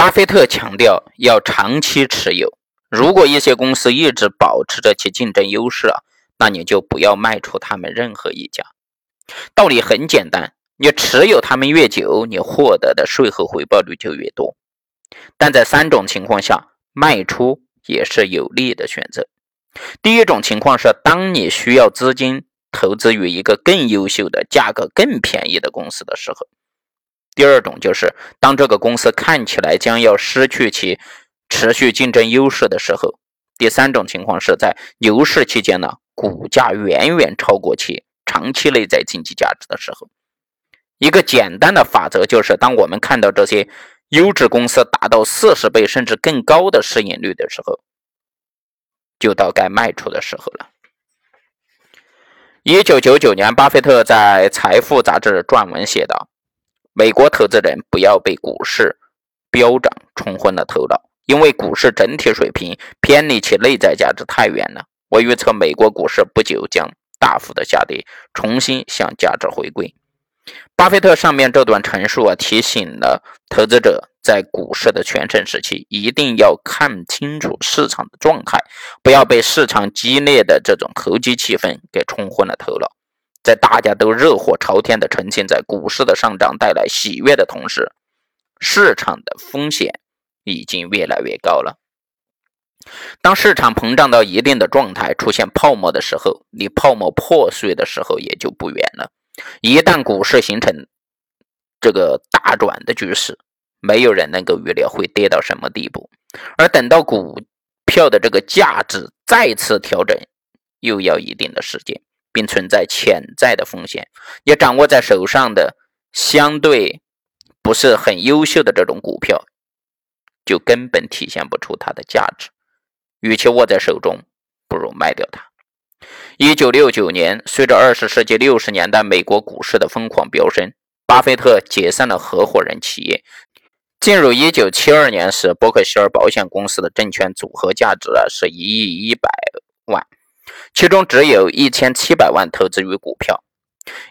巴菲特强调要长期持有。如果一些公司一直保持着其竞争优势啊，那你就不要卖出他们任何一家。道理很简单，你持有他们越久，你获得的税后回报率就越多。但在三种情况下，卖出也是有利的选择。第一种情况是，当你需要资金投资于一个更优秀的、价格更便宜的公司的时候；第二种就是当这个公司看起来将要失去其。持续竞争优势的时候，第三种情况是在牛市期间呢，股价远远超过其长期内在经济价值的时候。一个简单的法则就是，当我们看到这些优质公司达到四十倍甚至更高的市盈率的时候，就到该卖出的时候了。一九九九年，巴菲特在《财富》杂志撰文写道：“美国投资人不要被股市飙涨冲昏了头脑。”因为股市整体水平偏离其内在价值太远了，我预测美国股市不久将大幅的下跌，重新向价值回归。巴菲特上面这段陈述啊，提醒了投资者在股市的全盛时期，一定要看清楚市场的状态，不要被市场激烈的这种投机气氛给冲昏了头脑。在大家都热火朝天的沉浸在股市的上涨带来喜悦的同时，市场的风险。已经越来越高了。当市场膨胀到一定的状态，出现泡沫的时候，离泡沫破碎的时候也就不远了。一旦股市形成这个大转的局势，没有人能够预料会跌到什么地步。而等到股票的这个价值再次调整，又要一定的时间，并存在潜在的风险。也掌握在手上的相对不是很优秀的这种股票。就根本体现不出它的价值，与其握在手中，不如卖掉它。一九六九年，随着二十世纪六十年代美国股市的疯狂飙升，巴菲特解散了合伙人企业。进入一九七二年时，伯克希尔保险公司的证券组合价值是一亿一百万，其中只有一千七百万投资于股票。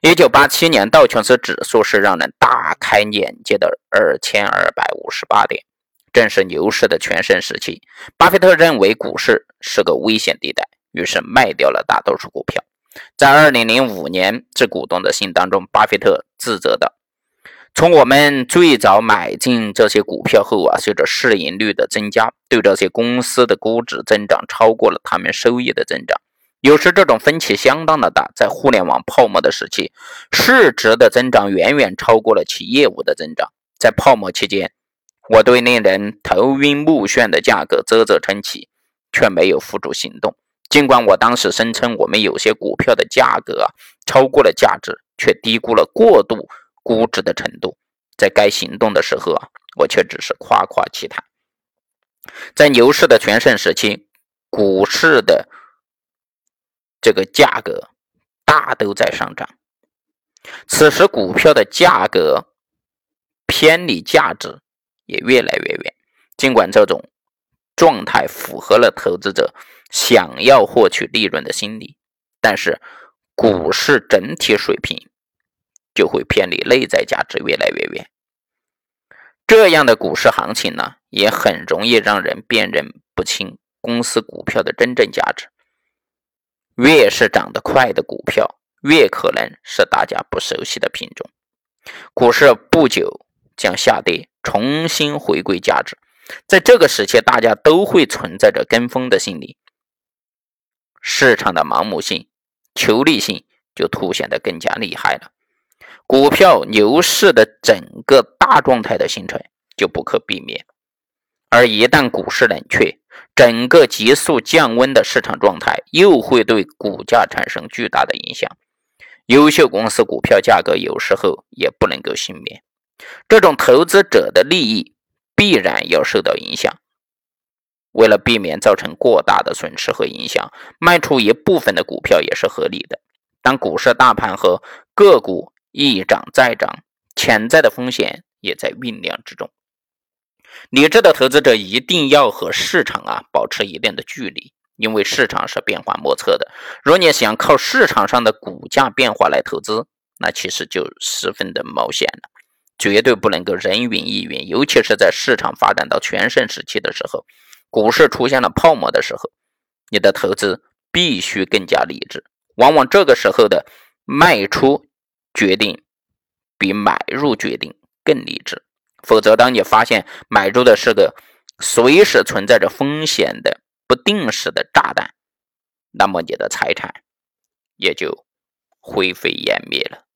一九八七年，道琼斯指数是让人大开眼界的二千二百五十八点。正是牛市的全盛时期，巴菲特认为股市是个危险地带，于是卖掉了大多数股票。在2005年致股东的信当中，巴菲特自责道：“从我们最早买进这些股票后啊，随着市盈率的增加，对这些公司的估值增长超过了他们收益的增长。有时这种分歧相当的大。在互联网泡沫的时期，市值的增长远远超过了其业务的增长。在泡沫期间。”我对令人头晕目眩的价格啧啧称奇，却没有付诸行动。尽管我当时声称我们有些股票的价格超过了价值，却低估了过度估值的程度。在该行动的时候啊，我却只是夸夸其谈。在牛市的全盛时期，股市的这个价格大都在上涨，此时股票的价格偏离价值。也越来越远。尽管这种状态符合了投资者想要获取利润的心理，但是股市整体水平就会偏离内在价值越来越远。这样的股市行情呢，也很容易让人辨认不清公司股票的真正价值。越是涨得快的股票，越可能是大家不熟悉的品种。股市不久将下跌。重新回归价值，在这个时期，大家都会存在着跟风的心理，市场的盲目性、求利性就凸显得更加厉害了。股票牛市的整个大状态的形成就不可避免，而一旦股市冷却，整个急速降温的市场状态又会对股价产生巨大的影响。优秀公司股票价格有时候也不能够幸免。这种投资者的利益必然要受到影响。为了避免造成过大的损失和影响，卖出一部分的股票也是合理的。当股市大盘和个股一涨再涨，潜在的风险也在酝酿之中。理智的投资者一定要和市场啊保持一定的距离，因为市场是变幻莫测的。若你想靠市场上的股价变化来投资，那其实就十分的冒险了。绝对不能够人云亦云，尤其是在市场发展到全盛时期的时候，股市出现了泡沫的时候，你的投资必须更加理智。往往这个时候的卖出决定比买入决定更理智。否则，当你发现买入的是个随时存在着风险的不定时的炸弹，那么你的财产也就灰飞烟灭了。